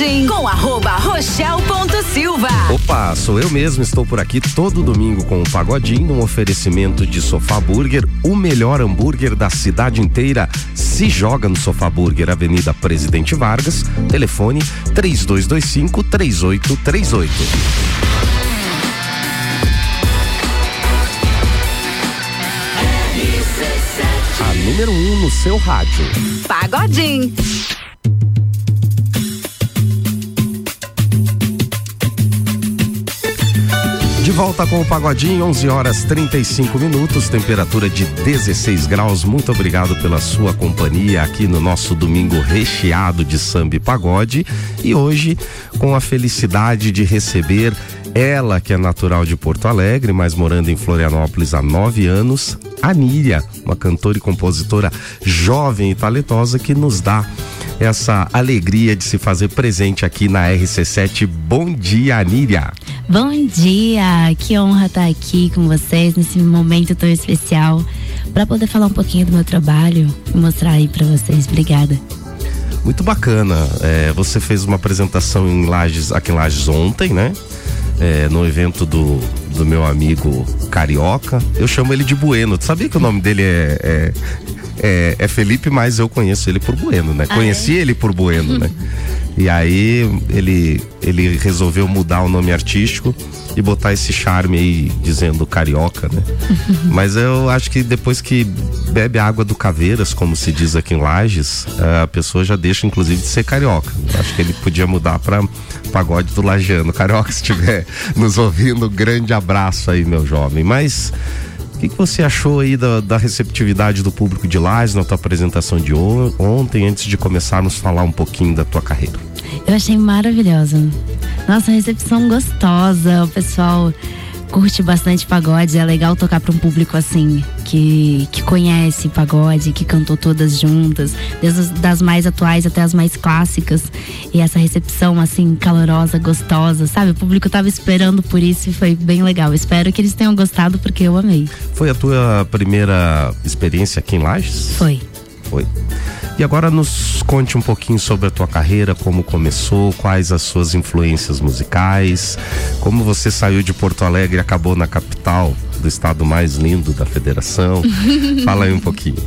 Pagodinho com arroba rochel.silva. Opa, sou eu mesmo, estou por aqui todo domingo com o Pagodinho, um oferecimento de Sofá Burger, o melhor hambúrguer da cidade inteira. Se joga no Sofá Burger, Avenida Presidente Vargas, telefone 3225 3838. A número 1 um no seu rádio. Pagodinho. De volta com o Pagodinho, 11 horas 35 minutos, temperatura de 16 graus. Muito obrigado pela sua companhia aqui no nosso domingo recheado de samba e pagode. E hoje, com a felicidade de receber ela, que é natural de Porto Alegre, mas morando em Florianópolis há nove anos, Anília, uma cantora e compositora jovem e talentosa que nos dá essa alegria de se fazer presente aqui na RC7. Bom dia, Anília. Bom dia, que honra estar aqui com vocês nesse momento tão especial para poder falar um pouquinho do meu trabalho e mostrar aí para vocês. Obrigada. Muito bacana. É, você fez uma apresentação em Lages, aqui em Lages ontem, né? É, no evento do, do meu amigo Carioca. Eu chamo ele de Bueno. Tu sabia que o nome dele é, é, é, Felipe, mas eu conheço ele por Bueno, né? Ah, Conheci é? ele por Bueno, né? E aí ele, ele resolveu mudar o nome artístico e botar esse charme aí dizendo carioca, né? Mas eu acho que depois que bebe a água do Caveiras, como se diz aqui em Lages, a pessoa já deixa inclusive de ser carioca. Eu acho que ele podia mudar para pagode do Lajano. Carioca, se estiver nos ouvindo, grande abraço aí, meu jovem. Mas que, que, você achou aí da, da, receptividade do público de Lages na tua apresentação de on, ontem, antes de começarmos a falar um pouquinho da tua carreira? Eu achei maravilhosa. Nossa, recepção gostosa, o pessoal curte bastante pagode, é legal tocar para um público assim, que, que conhece pagode, que cantou todas juntas, desde as, das mais atuais até as mais clássicas. E essa recepção assim, calorosa, gostosa, sabe? O público tava esperando por isso e foi bem legal. Espero que eles tenham gostado porque eu amei. Foi a tua primeira experiência aqui em Lages? Foi. Foi. E agora nos conte um pouquinho sobre a tua carreira, como começou, quais as suas influências musicais, como você saiu de Porto Alegre e acabou na capital do estado mais lindo da federação. Fala aí um pouquinho.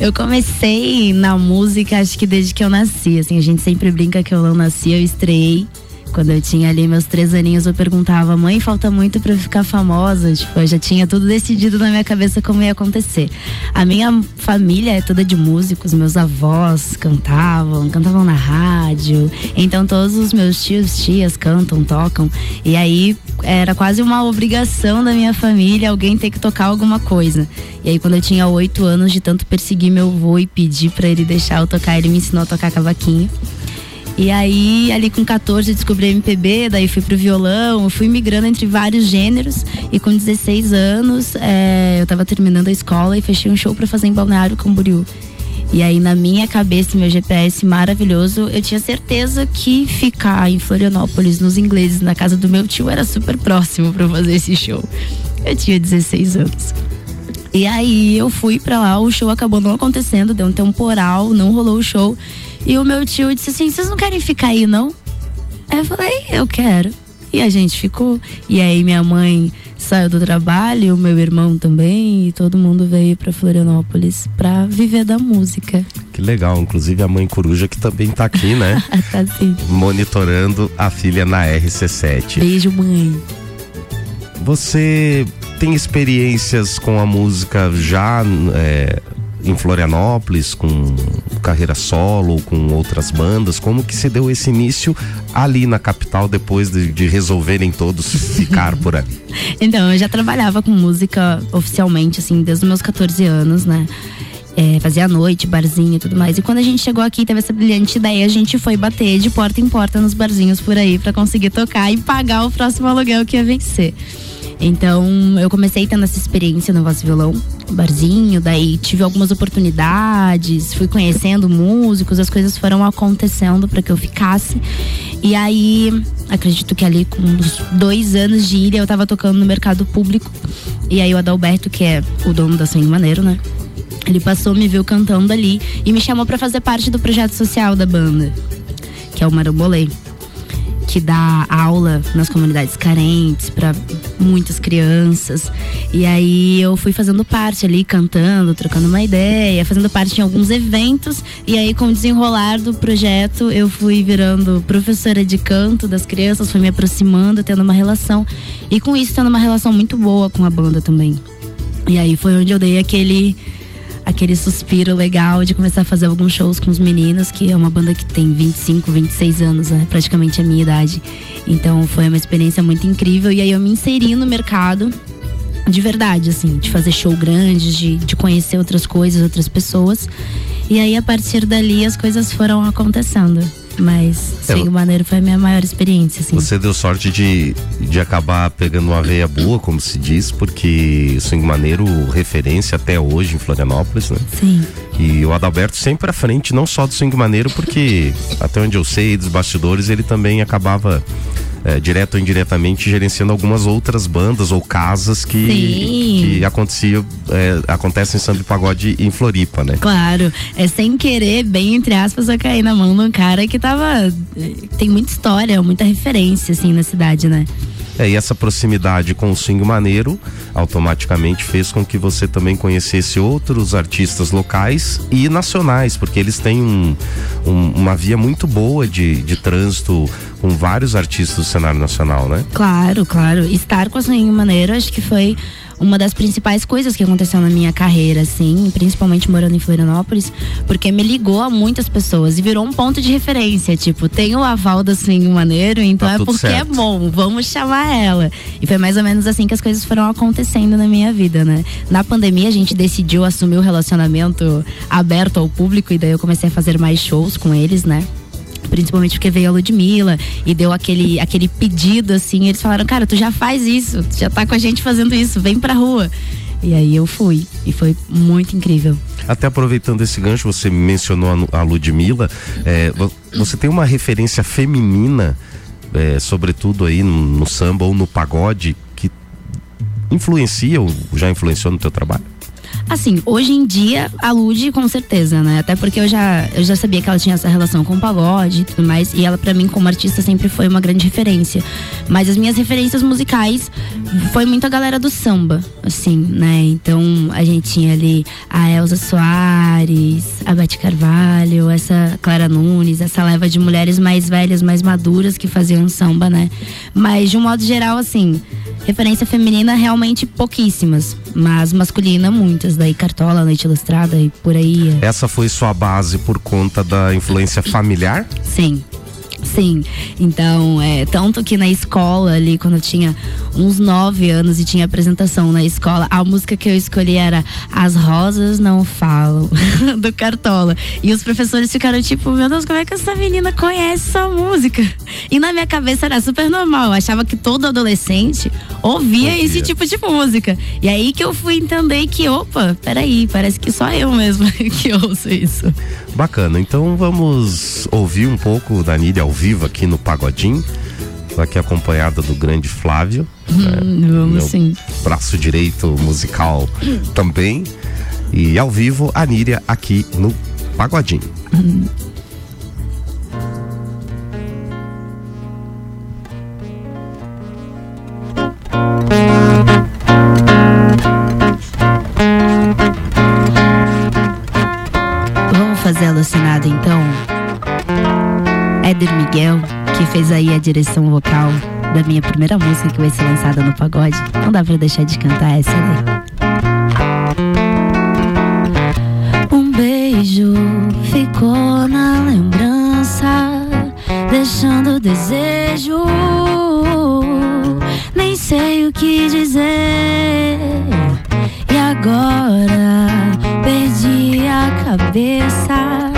Eu comecei na música, acho que desde que eu nasci. Assim, a gente sempre brinca que eu não nasci, eu estreiei quando eu tinha ali meus três aninhos, eu perguntava, mãe, falta muito para ficar famosa. Tipo, eu já tinha tudo decidido na minha cabeça como ia acontecer. A minha família é toda de músicos, meus avós cantavam, cantavam na rádio. Então todos os meus tios, tias cantam, tocam. E aí era quase uma obrigação da minha família alguém ter que tocar alguma coisa. E aí quando eu tinha oito anos, de tanto perseguir meu avô e pedir para ele deixar eu tocar, ele me ensinou a tocar cavaquinho. E aí, ali com 14, descobri MPB, daí fui pro violão, fui migrando entre vários gêneros. E com 16 anos, é, eu tava terminando a escola e fechei um show para fazer em Balneário Camboriú. E aí, na minha cabeça, meu GPS maravilhoso, eu tinha certeza que ficar em Florianópolis, nos ingleses, na casa do meu tio, era super próximo para fazer esse show. Eu tinha 16 anos. E aí eu fui para lá, o show acabou não acontecendo, deu um temporal, não rolou o show. E o meu tio disse assim: vocês não querem ficar aí, não? Aí eu falei: eu quero. E a gente ficou. E aí minha mãe saiu do trabalho, o meu irmão também, e todo mundo veio para Florianópolis para viver da música. Que legal, inclusive a mãe coruja que também tá aqui, né? tá sim. Monitorando a filha na RC7. Beijo, mãe. Você tem experiências com a música já é, em Florianópolis, com carreira solo, com outras bandas? Como que se deu esse início ali na capital depois de, de resolverem todos ficar por ali? Então, eu já trabalhava com música oficialmente, assim, desde os meus 14 anos, né? É, fazia noite, barzinho e tudo mais. E quando a gente chegou aqui, teve essa brilhante ideia, a gente foi bater de porta em porta nos barzinhos por aí para conseguir tocar e pagar o próximo aluguel que ia vencer. Então, eu comecei tendo essa experiência no voz violão, barzinho, daí tive algumas oportunidades, fui conhecendo músicos, as coisas foram acontecendo para que eu ficasse. E aí, acredito que ali com uns dois anos de ilha, eu tava tocando no mercado público. E aí o Adalberto, que é o dono da Sangue Maneiro, né? Ele passou, me viu cantando ali e me chamou para fazer parte do projeto social da banda que é o Marambolê que dá aula nas comunidades carentes para muitas crianças. E aí eu fui fazendo parte ali, cantando, trocando uma ideia, fazendo parte em alguns eventos. E aí, com o desenrolar do projeto, eu fui virando professora de canto das crianças, fui me aproximando, tendo uma relação. E com isso, tendo uma relação muito boa com a banda também. E aí foi onde eu dei aquele aquele suspiro legal de começar a fazer alguns shows com os meninos, que é uma banda que tem 25, 26 anos, né? praticamente a minha idade. Então foi uma experiência muito incrível e aí eu me inseri no mercado de verdade, assim, de fazer show grandes, de, de conhecer outras coisas, outras pessoas. E aí a partir dali as coisas foram acontecendo. Mas é, Swing Maneiro foi a minha maior experiência, assim. Você deu sorte de, de acabar pegando uma veia boa, como se diz, porque Swing Maneiro, referência até hoje em Florianópolis, né? Sim. E o Adalberto sempre à frente, não só do Swing Maneiro, porque até onde eu sei, dos bastidores, ele também acabava é, direto ou indiretamente gerenciando algumas outras bandas ou casas que, que acontecia, é, acontecem em samba pagode em Floripa, né? Claro, é sem querer, bem entre aspas, eu caí na mão de um cara que tava. tem muita história, muita referência, assim, na cidade, né? É, e essa proximidade com o swing maneiro automaticamente fez com que você também conhecesse outros artistas locais e nacionais, porque eles têm um, um, uma via muito boa de, de trânsito com vários artistas do cenário nacional, né? Claro, claro. Estar com a swing maneiro acho que foi uma das principais coisas que aconteceu na minha carreira, assim, principalmente morando em Florianópolis, porque me ligou a muitas pessoas e virou um ponto de referência. Tipo, tem o aval da Swing Maneiro, então tá é porque é certo. é bom, vamos chamar ela. E foi mais ou menos assim que as coisas foram acontecendo na minha vida, né? Na pandemia, a gente decidiu assumir o relacionamento aberto ao público e daí eu comecei a fazer mais shows com eles, né? Principalmente porque veio a Ludmilla e deu aquele, aquele pedido assim. Eles falaram, cara, tu já faz isso, tu já tá com a gente fazendo isso, vem pra rua. E aí eu fui e foi muito incrível. Até aproveitando esse gancho, você mencionou a Ludmilla, é, você tem uma referência feminina, é, sobretudo aí no, no samba ou no pagode, que influencia ou já influenciou no teu trabalho? Assim, hoje em dia, a Lud, com certeza, né? Até porque eu já, eu já sabia que ela tinha essa relação com o pagode e tudo mais. E ela, para mim, como artista, sempre foi uma grande referência. Mas as minhas referências musicais foi muito a galera do samba, assim, né? Então, a gente tinha ali a Elza Soares, a Beth Carvalho, essa Clara Nunes, essa leva de mulheres mais velhas, mais maduras que faziam samba, né? Mas, de um modo geral, assim, referência feminina realmente pouquíssimas, mas masculina muitas daí Cartola, Noite Ilustrada e por aí. Essa foi sua base por conta da influência familiar? Sim. Sim, então, é, tanto que na escola ali, quando eu tinha uns nove anos e tinha apresentação na escola, a música que eu escolhi era As Rosas Não Falam, do Cartola. E os professores ficaram tipo, meu Deus, como é que essa menina conhece essa música? E na minha cabeça era super normal, eu achava que todo adolescente ouvia, ouvia. esse tipo de música. E aí que eu fui entender que, opa, peraí, parece que só eu mesmo que ouço isso. Bacana, então vamos ouvir um pouco da Nília ao vivo aqui no Pagodinho. Aqui acompanhada do grande Flávio. Hum, né? Vamos sim. Braço direito musical também. E ao vivo, a Níria aqui no Pagodinho. Hum. Fez aí a direção vocal da minha primeira música que vai ser lançada no pagode. Não dá pra deixar de cantar essa, né? Um beijo ficou na lembrança, deixando desejo. Nem sei o que dizer. E agora perdi a cabeça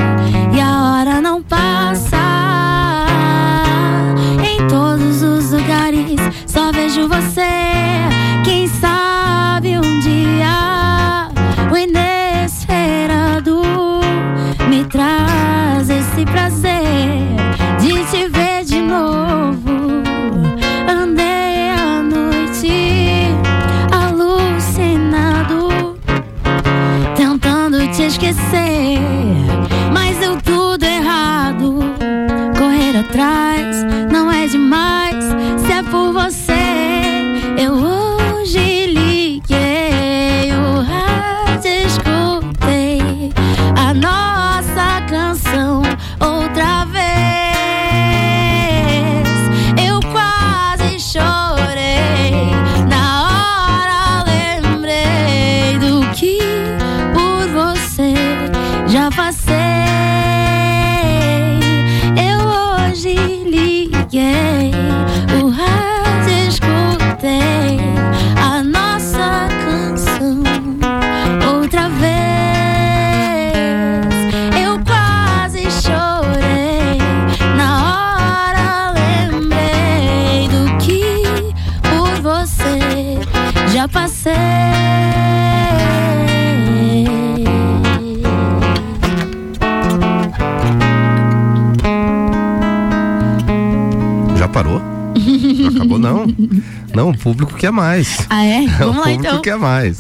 Não, o público quer mais. Ah, é? Vamos o lá público então. quer mais.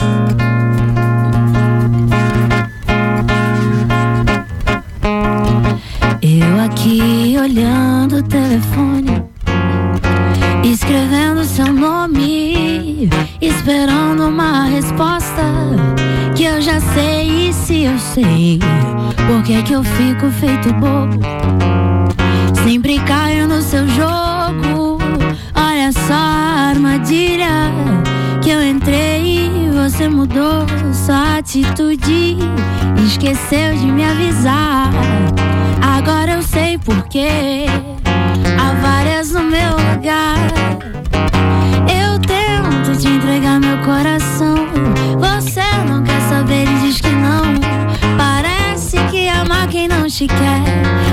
Eu aqui olhando o telefone, escrevendo seu nome, esperando uma resposta que eu já sei e se eu sei, por que que eu fico feito bobo? Sempre caio no seu jogo. Você mudou sua atitude, esqueceu de me avisar. Agora eu sei porquê. Há várias no meu lugar. Eu tento te entregar meu coração. Você não quer saber e diz que não. Parece que ama quem não te quer.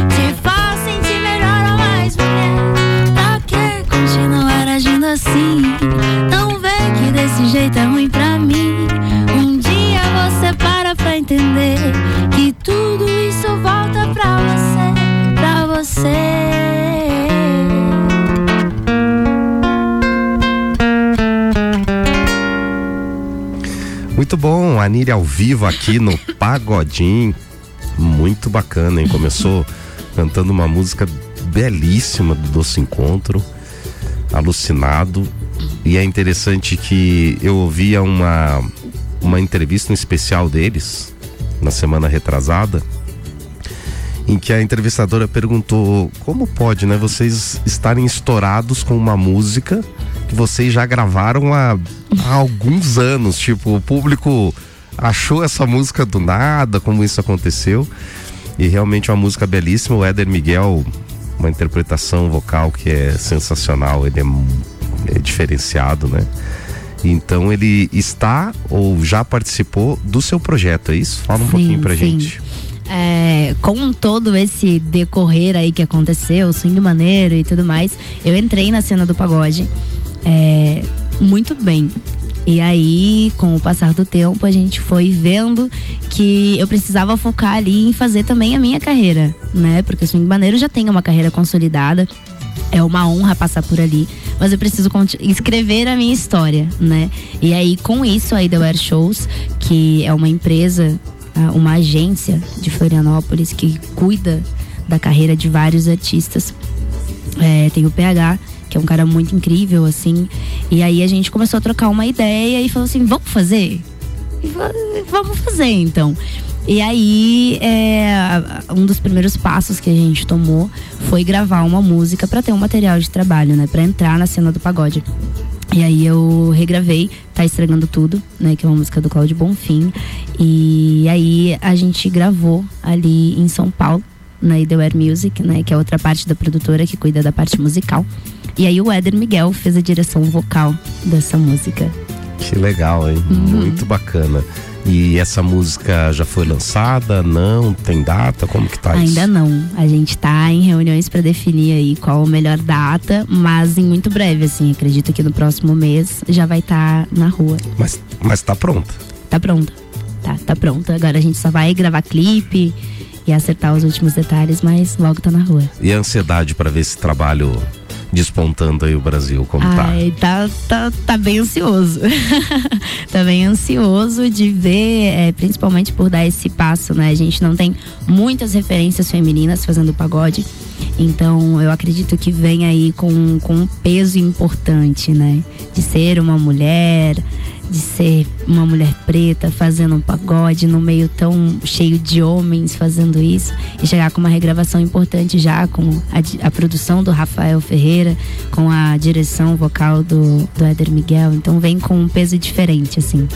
Te faz sentir melhor ou mais mulher. Pra que continuar agindo assim? Não vê que desse jeito é ruim bom, a Niri ao vivo aqui no Pagodim. Muito bacana, hein? Começou cantando uma música belíssima do Doce Encontro, alucinado. E é interessante que eu ouvia uma, uma entrevista um especial deles, na semana retrasada, em que a entrevistadora perguntou como pode, né, vocês estarem estourados com uma música que vocês já gravaram há, há alguns anos, tipo, o público achou essa música do nada, como isso aconteceu. E realmente é uma música belíssima, o Éder Miguel, uma interpretação vocal que é sensacional, ele é, é diferenciado, né? Então ele está ou já participou do seu projeto, é isso? Fala um Sim, pouquinho pra sim. gente. É, com todo esse decorrer aí que aconteceu, swing maneiro e tudo mais, eu entrei na cena do pagode é, muito bem. E aí, com o passar do tempo, a gente foi vendo que eu precisava focar ali em fazer também a minha carreira, né? Porque o swing maneiro já tem uma carreira consolidada. É uma honra passar por ali, mas eu preciso escrever a minha história, né? E aí, com isso, a Idlewear Shows, que é uma empresa uma agência de Florianópolis que cuida da carreira de vários artistas. É, tem o PH, que é um cara muito incrível, assim. E aí a gente começou a trocar uma ideia e falou assim: vamos fazer? Fa- Vamos fazer então. E aí, é, um dos primeiros passos que a gente tomou foi gravar uma música para ter um material de trabalho, né? Para entrar na cena do pagode. E aí eu regravei, tá estragando tudo, né? Que é uma música do Cláudio Bonfim. E aí a gente gravou ali em São Paulo, na Idlewear Music, né? Que é outra parte da produtora que cuida da parte musical. E aí o Éder Miguel fez a direção vocal dessa música. Que legal, hein? Uhum. Muito bacana. E essa música já foi lançada? Não? Tem data? Como que tá isso? Ainda não. A gente tá em reuniões para definir aí qual a melhor data, mas em muito breve, assim. Acredito que no próximo mês já vai estar na rua. Mas, mas tá pronta. Tá pronta. Tá, tá pronta. Agora a gente só vai gravar clipe e acertar os últimos detalhes, mas logo tá na rua. E a ansiedade para ver esse trabalho despontando aí o Brasil, como tá? Ai, tá, tá, tá bem ansioso. tá bem ansioso de ver, é, principalmente por dar esse passo, né? A gente não tem muitas referências femininas fazendo pagode. Então eu acredito que vem aí com, com um peso importante, né? De ser uma mulher, de ser uma mulher preta fazendo um pagode no meio tão cheio de homens fazendo isso e chegar com uma regravação importante já com a, a produção do Rafael Ferreira, com a direção vocal do, do Éder Miguel. Então vem com um peso diferente, assim.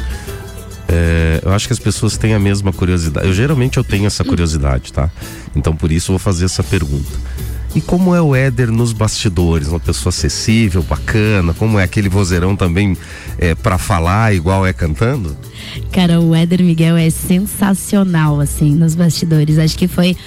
É, eu acho que as pessoas têm a mesma curiosidade. Eu geralmente eu tenho essa curiosidade, tá? Então por isso eu vou fazer essa pergunta. E como é o Éder nos bastidores? Uma pessoa acessível, bacana? Como é aquele vozeirão também é, para falar igual é cantando? Cara, o Éder Miguel é sensacional, assim, nos bastidores. Acho que foi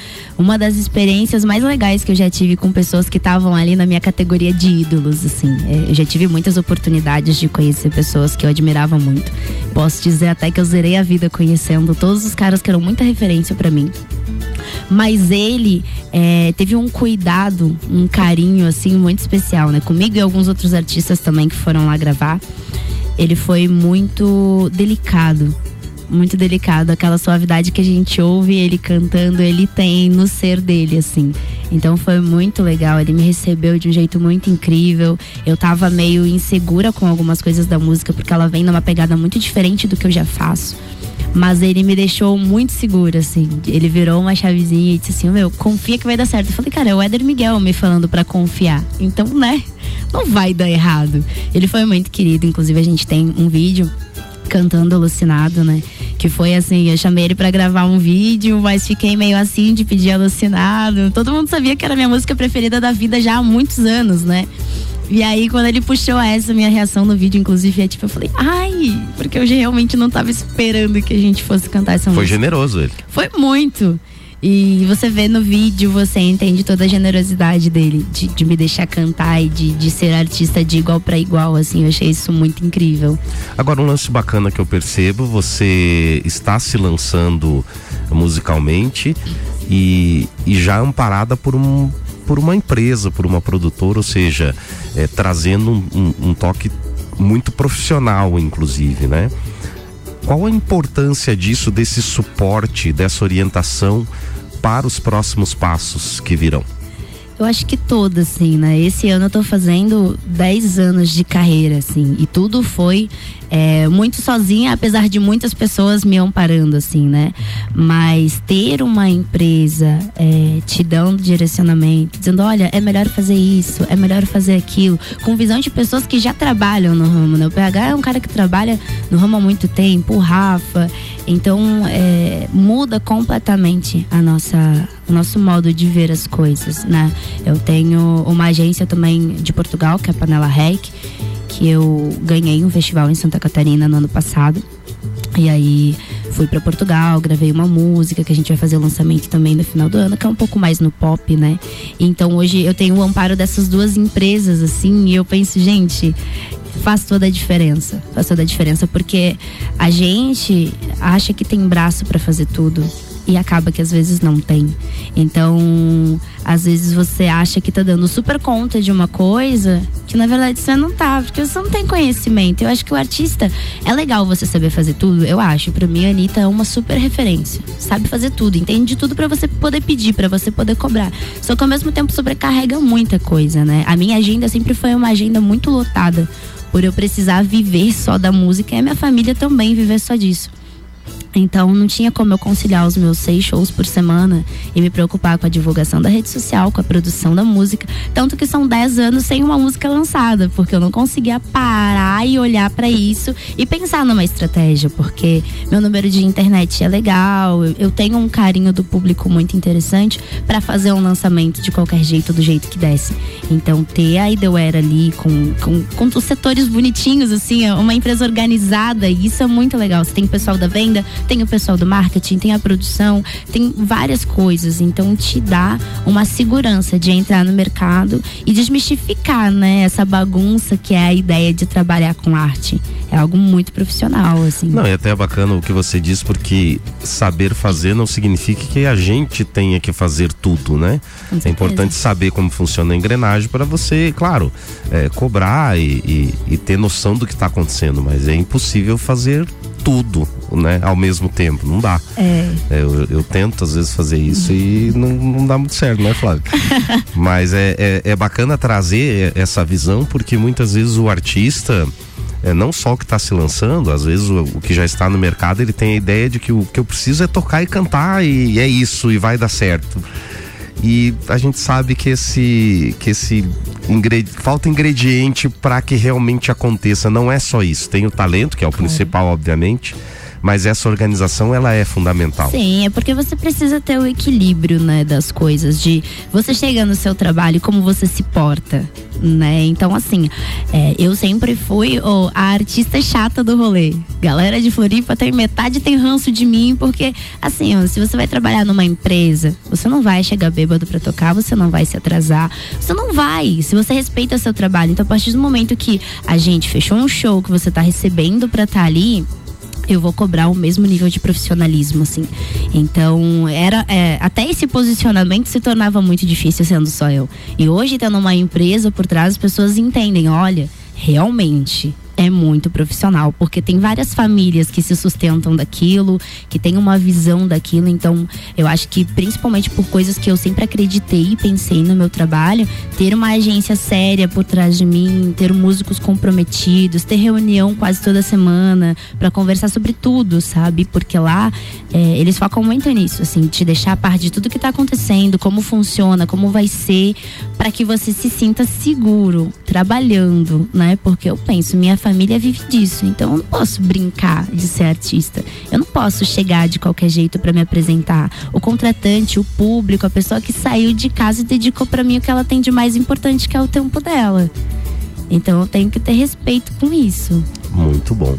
uma das experiências mais legais que eu já tive com pessoas que estavam ali na minha categoria de ídolos, assim. É, Eu já tive muitas oportunidades de conhecer pessoas que eu admirava muito. Posso dizer até que eu zerei a vida conhecendo todos os caras que eram muita referência pra mim. Mas ele é, teve um cuidado, um carinho, assim, muito especial, né? Comigo e alguns outros artistas também que foram lá gravar. Ele foi muito delicado muito delicado. Aquela suavidade que a gente ouve ele cantando, ele tem no ser dele, assim. Então foi muito legal. Ele me recebeu de um jeito muito incrível. Eu tava meio insegura com algumas coisas da música, porque ela vem numa pegada muito diferente do que eu já faço. Mas ele me deixou muito segura, assim. Ele virou uma chavezinha e disse assim: Meu, confia que vai dar certo. Eu falei, cara, é o Éder Miguel me falando para confiar. Então, né? Não vai dar errado. Ele foi muito querido. Inclusive, a gente tem um vídeo cantando alucinado, né? Que foi assim, eu chamei ele para gravar um vídeo, mas fiquei meio assim de pedir alucinado. Todo mundo sabia que era minha música preferida da vida já há muitos anos, né? E aí, quando ele puxou essa, minha reação no vídeo, inclusive, é tipo, eu falei, ai, porque eu realmente não tava esperando que a gente fosse cantar essa Foi música. Foi generoso ele. Foi muito. E você vê no vídeo, você entende toda a generosidade dele, de, de me deixar cantar e de, de ser artista de igual para igual, assim, eu achei isso muito incrível. Agora, um lance bacana que eu percebo, você está se lançando musicalmente e, e já amparada por um por uma empresa, por uma produtora, ou seja, é, trazendo um, um, um toque muito profissional, inclusive, né? Qual a importância disso, desse suporte, dessa orientação para os próximos passos que virão? Eu acho que toda, assim, né? Esse ano eu tô fazendo 10 anos de carreira, assim, e tudo foi é, muito sozinha, apesar de muitas pessoas me amparando, assim, né? Mas ter uma empresa é, te dando direcionamento, dizendo, olha, é melhor fazer isso, é melhor fazer aquilo, com visão de pessoas que já trabalham no ramo, né? O PH é um cara que trabalha no ramo há muito tempo, o Rafa. Então, é, muda completamente a nossa, o nosso modo de ver as coisas, né? Eu tenho uma agência também de Portugal, que é a Panela Rec que eu ganhei um festival em Santa Catarina no ano passado. E aí fui para Portugal, gravei uma música que a gente vai fazer o lançamento também no final do ano, que é um pouco mais no pop, né? Então hoje eu tenho o amparo dessas duas empresas, assim, e eu penso, gente, faz toda a diferença. Faz toda a diferença, porque a gente acha que tem braço para fazer tudo e acaba que às vezes não tem. Então, às vezes você acha que tá dando super conta de uma coisa que na verdade você não tá, porque você não tem conhecimento. Eu acho que o artista é legal você saber fazer tudo, eu acho. Para mim a Anitta é uma super referência. Sabe fazer tudo, entende tudo para você poder pedir, para você poder cobrar. Só que ao mesmo tempo sobrecarrega muita coisa, né? A minha agenda sempre foi uma agenda muito lotada por eu precisar viver só da música e a minha família também viver só disso. Então não tinha como eu conciliar os meus seis shows por semana e me preocupar com a divulgação da rede social, com a produção da música. Tanto que são dez anos sem uma música lançada, porque eu não conseguia parar e olhar para isso e pensar numa estratégia, porque meu número de internet é legal, eu tenho um carinho do público muito interessante para fazer um lançamento de qualquer jeito, do jeito que desse. Então ter a Ideware ali com, com, com os setores bonitinhos, assim, uma empresa organizada, isso é muito legal. Você tem o pessoal da venda tem o pessoal do marketing, tem a produção, tem várias coisas. Então te dá uma segurança de entrar no mercado e desmistificar, né, essa bagunça que é a ideia de trabalhar com arte. É algo muito profissional, assim. Não, e até é bacana o que você diz, porque saber fazer não significa que a gente tenha que fazer tudo, né? É importante saber como funciona a engrenagem para você, claro, é, cobrar e, e, e ter noção do que está acontecendo, mas é impossível fazer tudo, né? Ao mesmo tempo. Não dá. É. é eu, eu, tento às vezes fazer isso e não, não dá muito certo, né, Flávio? Mas é, é, é, bacana trazer essa visão porque muitas vezes o artista. É, não só o que está se lançando, às vezes o, o, que já está no mercado, ele tem a ideia de que o que eu preciso é tocar e cantar e, e é isso, e vai dar certo. E a gente sabe que esse que esse ingred... falta ingrediente para que realmente aconteça. Não é só isso. Tem o talento, que é o principal, obviamente mas essa organização ela é fundamental. Sim, é porque você precisa ter o equilíbrio, né, das coisas, de você chega no seu trabalho como você se porta, né? Então assim, é, eu sempre fui oh, a artista chata do rolê. Galera de Floripa tem metade tem ranço de mim porque assim, ó, se você vai trabalhar numa empresa, você não vai chegar bêbado para tocar, você não vai se atrasar, você não vai. Se você respeita seu trabalho, então a partir do momento que a gente fechou um show que você tá recebendo para estar tá ali eu vou cobrar o mesmo nível de profissionalismo, assim. Então, era é, até esse posicionamento se tornava muito difícil sendo só eu. E hoje, tendo uma empresa por trás, as pessoas entendem, olha, realmente é muito profissional, porque tem várias famílias que se sustentam daquilo, que tem uma visão daquilo. Então, eu acho que principalmente por coisas que eu sempre acreditei e pensei no meu trabalho, ter uma agência séria por trás de mim, ter músicos comprometidos, ter reunião quase toda semana para conversar sobre tudo, sabe? Porque lá é, eles focam muito nisso, assim, te deixar a par de tudo que tá acontecendo, como funciona, como vai ser, para que você se sinta seguro trabalhando, né? Porque eu penso, minha família vive disso, então eu não posso brincar de ser artista. Eu não posso chegar de qualquer jeito para me apresentar. O contratante, o público, a pessoa que saiu de casa e dedicou para mim o que ela tem de mais importante, que é o tempo dela. Então eu tenho que ter respeito com isso. Muito bom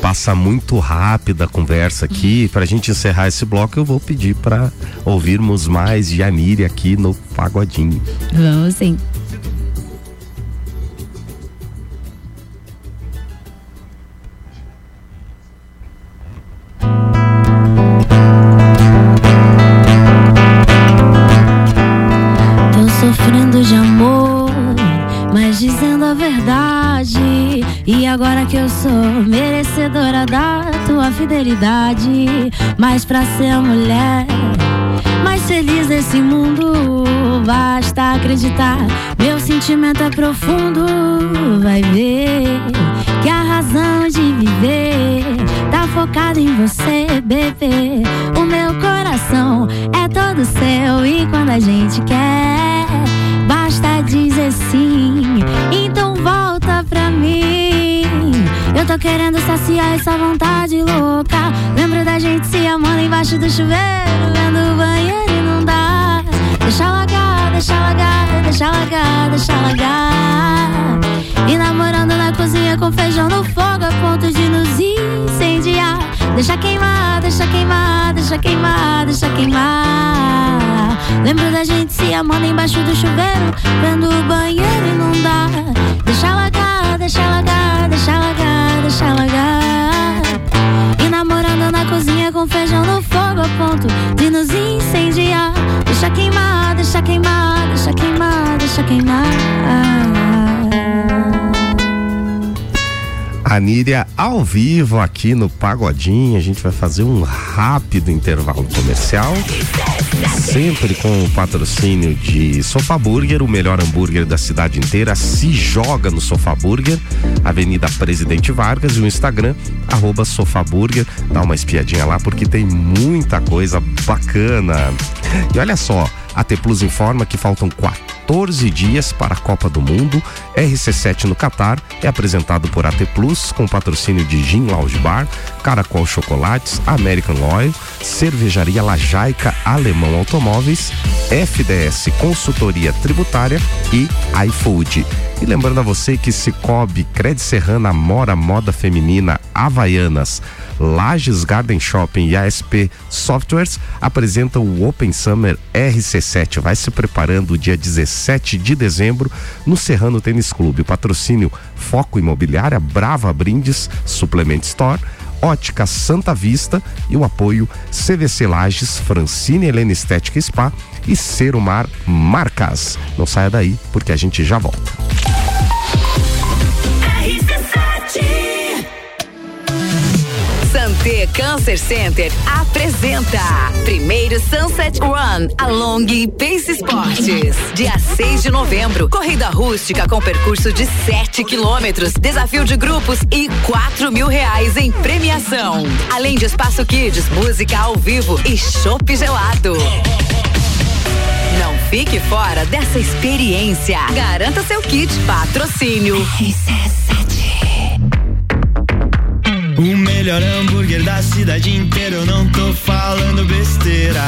passa muito rápida a conversa aqui. Para a gente encerrar esse bloco, eu vou pedir para ouvirmos mais Aniri aqui no Pagodinho. Vamos sim. Sou merecedora da tua fidelidade. Mas pra ser mulher mais feliz desse mundo, basta acreditar. Meu sentimento é profundo, vai ver que a razão de viver tá focada em você, bebê. O meu coração é todo seu e quando a gente quer, basta dizer sim. Então volta pra mim. Tô querendo saciar essa vontade louca. Lembro da gente se amando embaixo do chuveiro, vendo o banheiro dá. Deixa largar, deixa largar, deixa largar, deixa largar. E namorando na cozinha com feijão no fogo a ponto de nos incendiar. Deixa queimar, deixa queimar, deixa queimar, deixa queimar. Lembro da gente se amando embaixo do chuveiro, vendo o banheiro e deixa largar, deixa largar, deixa largar. E namorando na cozinha com feijão no fogo a ponto de nos incendiar. Deixa queimar, deixa queimar, deixa queimar, deixa queimar. A Níria ao vivo aqui no Pagodinho. A gente vai fazer um rápido intervalo comercial. Sempre com o patrocínio de Sofá Burger, o melhor hambúrguer da cidade inteira. Se joga no Sofá Burger, Avenida Presidente Vargas e o Instagram, arroba Sofá Burger. Dá uma espiadinha lá porque tem muita coisa bacana. E olha só, a T Plus informa que faltam 14 dias para a Copa do Mundo. RC7 no Catar é apresentado por AT Plus com patrocínio de Gin Lounge Bar, Caracol Chocolates, American Oil, Cervejaria Lajaica Alemão Automóveis, FDS Consultoria Tributária e iFood. E lembrando a você que Cicobi, Cred Serrana, Mora Moda Feminina, Havaianas, Lages Garden Shopping e ASP Softwares apresentam o Open Summer RC7. Vai se preparando dia 17 de dezembro no Serrano Tênis Clube. Patrocínio Foco Imobiliária, Brava Brindes, Suplement Store. Ótica Santa Vista e o apoio CVC Lages, Francine Helena Estética Spa e Serumar Marcas. Não saia daí, porque a gente já volta. Santé Cancer Center apresenta primeiro Sunset Run Along Pace Esportes. Dia 6 de novembro, corrida rústica com percurso de 7 quilômetros, desafio de grupos e 4 mil reais em premiação. Além de espaço kids, música ao vivo e chopp gelado. Não fique fora dessa experiência. Garanta seu kit. Patrocínio. O melhor hambúrguer da cidade inteira, eu não tô falando besteira.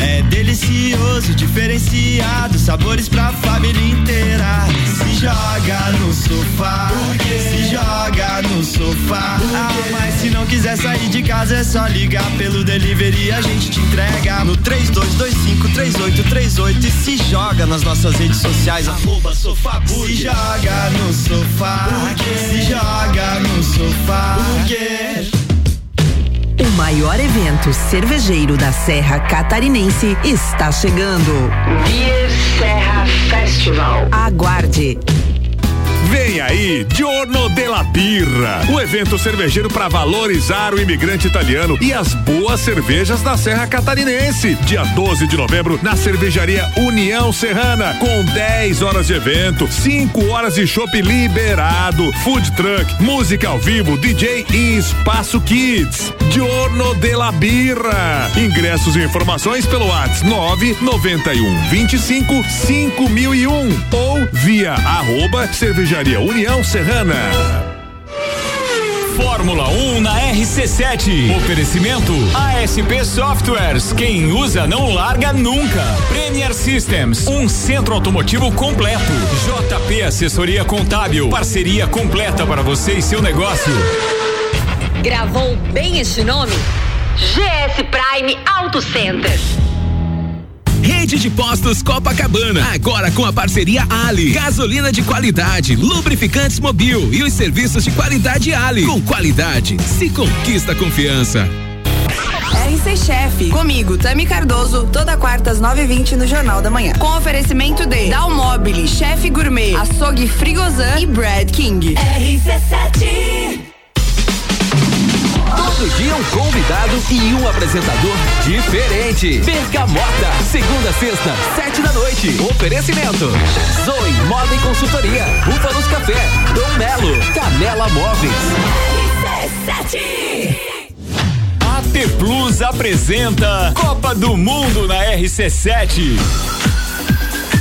É delicioso, diferenciado, sabores pra família inteira. Se joga no sofá, se joga no sofá. Ah, mas se não quiser sair de casa, é só ligar pelo delivery, a gente te entrega no 32253838 e se joga nas nossas redes sociais. Arroba sofá Se joga no sofá, se joga no sofá. Burger. O maior evento cervejeiro da Serra Catarinense está chegando. Beer Serra Festival. Aguarde. Vem aí, Giorno della Birra, o evento cervejeiro para valorizar o imigrante italiano e as boas cervejas da Serra Catarinense. Dia 12 de novembro, na cervejaria União Serrana, com 10 horas de evento, 5 horas de chopp liberado, food truck, música ao vivo, DJ e espaço kids. Giorno della Birra. Ingressos e informações pelo WhatsApp 991 25 5001 ou via arroba cervejaria Cervejaria União Serrana. Fórmula 1 um na RC7. Oferecimento ASP Softwares. Quem usa não larga nunca. Premier Systems, um centro automotivo completo. JP Assessoria Contábil, parceria completa para você e seu negócio. Gravou bem este nome? GS Prime Auto Center. Rede de Postos Copacabana, agora com a parceria Ali. Gasolina de qualidade, lubrificantes mobil e os serviços de qualidade Ali. Com qualidade, se conquista confiança. RC Chef, comigo, Tami Cardoso, toda quarta às 9h20 no Jornal da Manhã. Com oferecimento de Dalmobile, Chef Gourmet, Açougue Frigozan e Brad King. RC7 Todo dia um convidado e um apresentador diferente. Bergamota, segunda sexta, sete da noite. Oferecimento. Zoe Moda e Consultoria. Búfalos Café. Dom Melo. Canela Móveis. AT Plus apresenta Copa do Mundo na RC7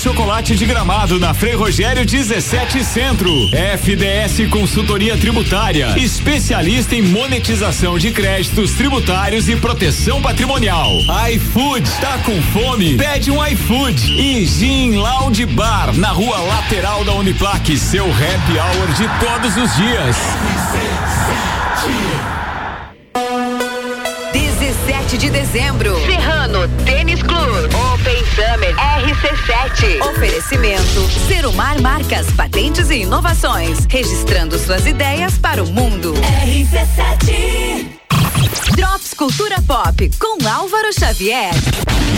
chocolate de gramado na Frei Rogério 17 Centro. FDS Consultoria Tributária, especialista em monetização de créditos tributários e proteção patrimonial. iFood, tá com fome? Pede um iFood. E Gin Lounge Bar, na rua lateral da Uniplaque, seu happy hour de todos os dias. 17 de dezembro. Serrano Tênis Club. Open Summer RC7. Oferecimento. Serumar Marcas, Patentes e Inovações. Registrando suas ideias para o mundo. RC7. Drops Cultura Pop com Álvaro Xavier.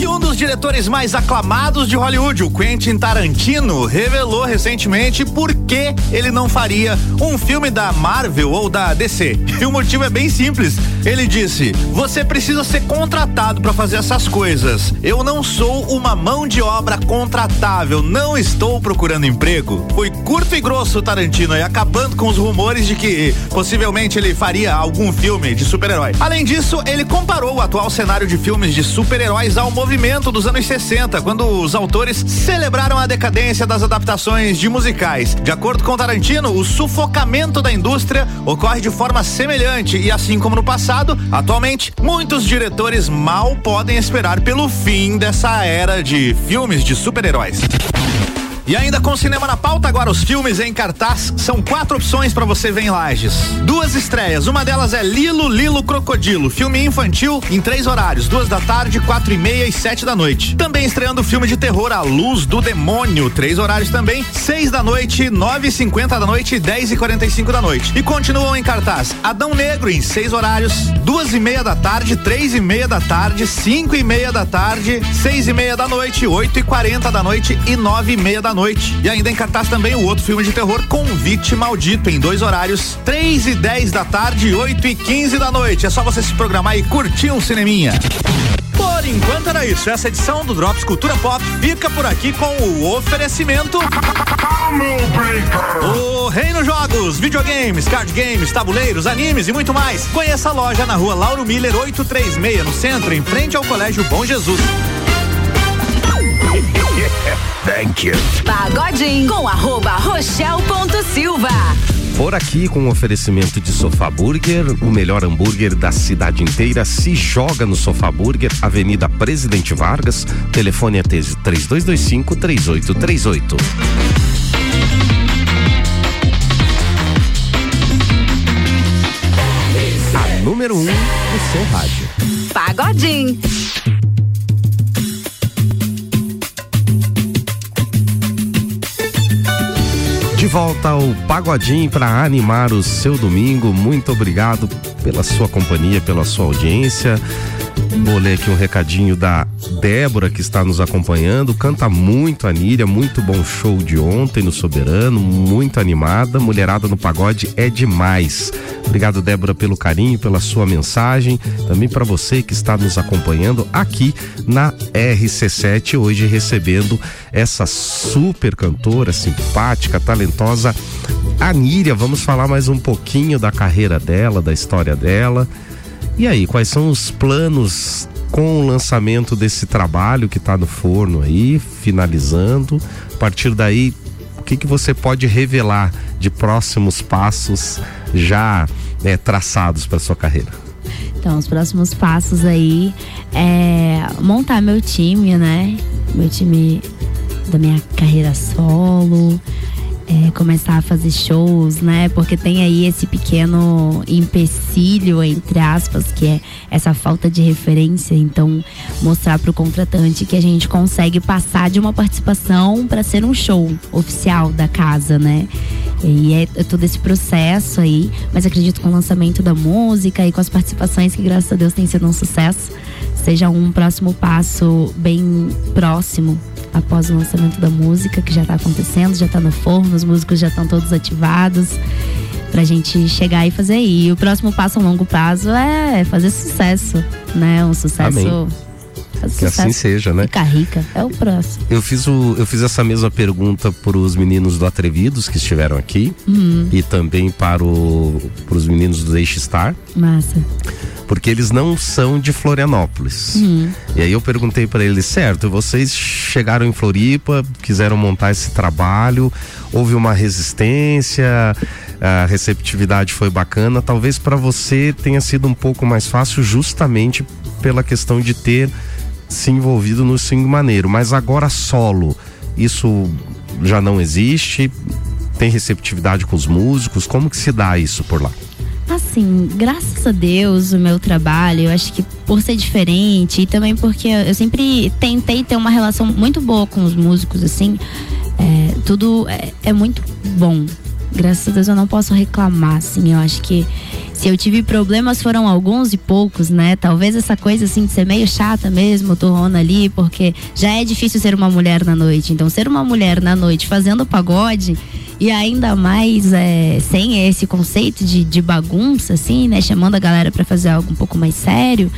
E um dos diretores mais aclamados de Hollywood, o Quentin Tarantino, revelou recentemente por que ele não faria um filme da Marvel ou da DC. E o motivo é bem simples. Ele disse: Você precisa ser contratado para fazer essas coisas. Eu não sou uma mão de obra contratável, não estou procurando emprego. Foi curto e grosso Tarantino e acabando com os rumores de que possivelmente ele faria algum filme de super-herói. Além ele comparou o atual cenário de filmes de super-heróis ao movimento dos anos 60, quando os autores celebraram a decadência das adaptações de musicais. De acordo com Tarantino, o sufocamento da indústria ocorre de forma semelhante e assim como no passado, atualmente muitos diretores mal podem esperar pelo fim dessa era de filmes de super-heróis. E ainda com cinema na pauta, agora os filmes em cartaz. São quatro opções para você ver em Lages. Duas estreias, uma delas é Lilo, Lilo, Crocodilo, filme infantil em três horários, duas da tarde, quatro e meia e sete da noite. Também estreando o filme de terror A Luz do Demônio, três horários também, seis da noite, nove e cinquenta da noite dez e quarenta e cinco da noite. E continuam em cartaz Adão Negro em seis horários, duas e meia da tarde, três e meia da tarde, cinco e meia da tarde, seis e meia da noite, oito e quarenta da noite e nove e meia da noite. E ainda em cartaz também o outro filme de terror Convite Maldito em dois horários, três e dez da tarde, oito e quinze da noite. É só você se programar e curtir um cineminha. Por enquanto era isso, essa edição do Drops Cultura Pop fica por aqui com o oferecimento. O Reino Jogos, videogames, card games, tabuleiros, animes e muito mais. Conheça a loja na rua Lauro Miller 836, no centro, em frente ao Colégio Bom Jesus. Thank you. Pagodinho com arroba rochel.silva. Por aqui, com o oferecimento de Sofá Burger, o melhor hambúrguer da cidade inteira se joga no Sofá Burger, Avenida Presidente Vargas, telefone é 3225 3838. A número 1 um do seu rádio. Pagodinho. De volta ao Pagodinho para animar o seu domingo. Muito obrigado pela sua companhia, pela sua audiência. Vou ler aqui um recadinho da Débora que está nos acompanhando. Canta muito a Níria, muito bom show de ontem no Soberano, muito animada. Mulherada no pagode é demais. Obrigado, Débora, pelo carinho, pela sua mensagem. Também para você que está nos acompanhando aqui na RC7, hoje recebendo essa super cantora, simpática, talentosa, Aníria. Vamos falar mais um pouquinho da carreira dela, da história dela. E aí, quais são os planos com o lançamento desse trabalho que está no forno aí, finalizando? A partir daí, o que, que você pode revelar de próximos passos já né, traçados para sua carreira? Então, os próximos passos aí é montar meu time, né? Meu time da minha carreira solo, é, começar a fazer shows, né? Porque tem aí esse pequeno empecilho, entre aspas, que é essa falta de referência. Então, mostrar para o contratante que a gente consegue passar de uma participação para ser um show oficial da casa, né? E é, é todo esse processo aí, mas acredito com o lançamento da música e com as participações que graças a Deus tem sido um sucesso, seja um próximo passo bem próximo após o lançamento da música que já está acontecendo, já está no forno, os músicos já estão todos ativados pra gente chegar e fazer aí. E o próximo passo a longo prazo é fazer sucesso, né? Um sucesso. Amém. Que assim seja, né? Ficar rica, é o próximo. Eu fiz, o, eu fiz essa mesma pergunta para os meninos do Atrevidos que estiveram aqui Uhum. e também para, o, para os meninos do Deixe Estar, Massa. porque eles não são de Florianópolis. Uhum. E aí eu perguntei para eles, certo, vocês chegaram em Floripa, quiseram montar esse trabalho, houve uma resistência, a receptividade foi bacana, talvez para você tenha sido um pouco mais fácil justamente pela questão de ter se envolvido no swing maneiro, mas agora solo, isso já não existe? Tem receptividade com os músicos? Como que se dá isso por lá? Assim, graças a Deus, o meu trabalho, eu acho que por ser diferente e também porque eu sempre tentei ter uma relação muito boa com os músicos, assim, é, tudo é, é muito bom. Graças a Deus eu não posso reclamar, assim, eu acho que se eu tive problemas foram alguns e poucos, né? Talvez essa coisa assim de ser meio chata mesmo, turrona ali, porque já é difícil ser uma mulher na noite. Então, ser uma mulher na noite fazendo pagode e ainda mais é, sem esse conceito de, de bagunça, assim, né? Chamando a galera para fazer algo um pouco mais sério.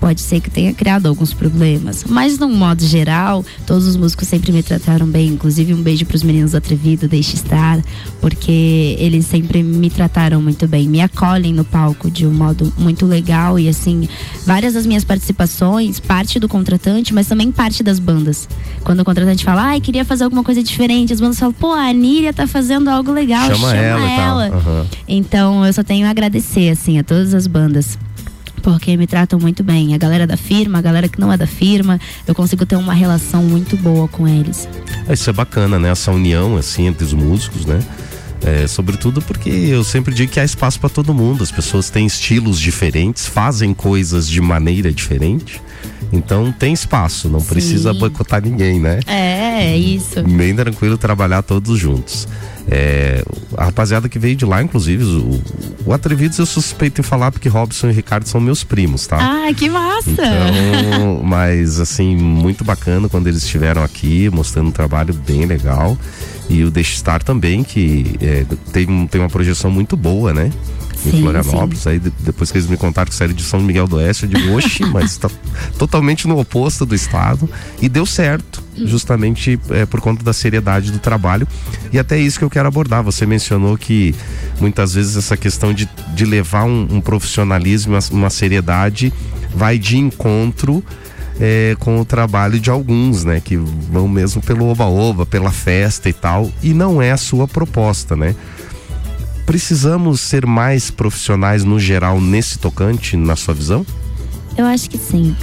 Pode ser que tenha criado alguns problemas. Mas, num modo geral, todos os músicos sempre me trataram bem. Inclusive, um beijo pros meninos do Atrevido, Deixe Estar. Porque eles sempre me trataram muito bem. Me acolhem no palco de um modo muito legal. E, assim, várias das minhas participações, parte do contratante, mas também parte das bandas. Quando o contratante fala, ai, queria fazer alguma coisa diferente, as bandas falam, pô, a Níria tá fazendo algo legal, Chama chama, ela ela. Aham. Então eu só tenho a agradecer, assim, a todas as bandas. Porque me tratam muito bem. A galera da firma, a galera que não é da firma, eu consigo ter uma relação muito boa com eles. Isso é bacana, né? Essa união, assim, entre os músicos, né? É, sobretudo porque eu sempre digo que há espaço para todo mundo. As pessoas têm estilos diferentes, fazem coisas de maneira diferente. Então tem espaço, não precisa boicotar ninguém, né? É, isso. Bem tranquilo trabalhar todos juntos. É, a rapaziada que veio de lá, inclusive, o, o Atrevidos eu suspeito em falar porque Robson e Ricardo são meus primos, tá? Ah, que massa! Então, mas assim, muito bacana quando eles estiveram aqui, mostrando um trabalho bem legal. E o Deixe Estar também, que é, tem, tem uma projeção muito boa, né? Em Sim, Florianópolis. Aí de- depois que eles me contaram que saíram de São Miguel do Oeste, eu digo, oxe, mas tá totalmente no oposto do estado. E deu certo, justamente é, por conta da seriedade do trabalho. E até isso que eu quero abordar. Você mencionou que muitas vezes essa questão de, de levar um, um profissionalismo, uma, uma seriedade, vai de encontro é, com o trabalho de alguns, né? Que vão mesmo pelo oba-oba, pela festa e tal. E não é a sua proposta, né? Precisamos ser mais profissionais no geral nesse tocante, na sua visão? Eu acho que sim.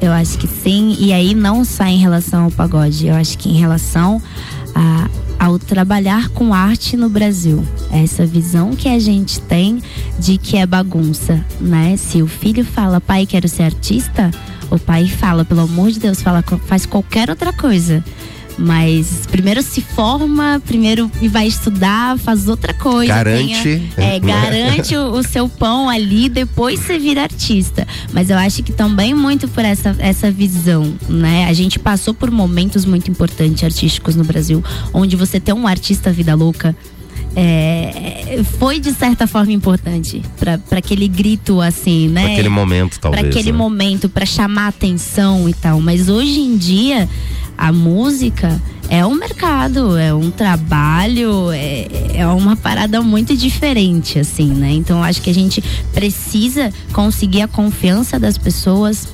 Eu acho que sim. E aí não só em relação ao pagode, eu acho que em relação a, ao trabalhar com arte no Brasil. Essa visão que a gente tem de que é bagunça, né? Se o filho fala, pai, quero ser artista, o pai fala, pelo amor de Deus, fala, faz qualquer outra coisa. Mas primeiro se forma, primeiro vai estudar, faz outra coisa. Garante, tenha- é, né? garante o, o seu pão ali, depois você vira artista. Mas eu acho que também muito por essa, essa visão, né? A gente passou por momentos muito importantes artísticos no Brasil, onde você ter um artista vida louca. É, foi de certa forma importante para aquele grito assim, né? Pra aquele momento, talvez. Para aquele né? momento, para chamar atenção e tal. Mas hoje em dia, a música é um mercado, é um trabalho, é, é uma parada muito diferente, assim, né? Então, acho que a gente precisa conseguir a confiança das pessoas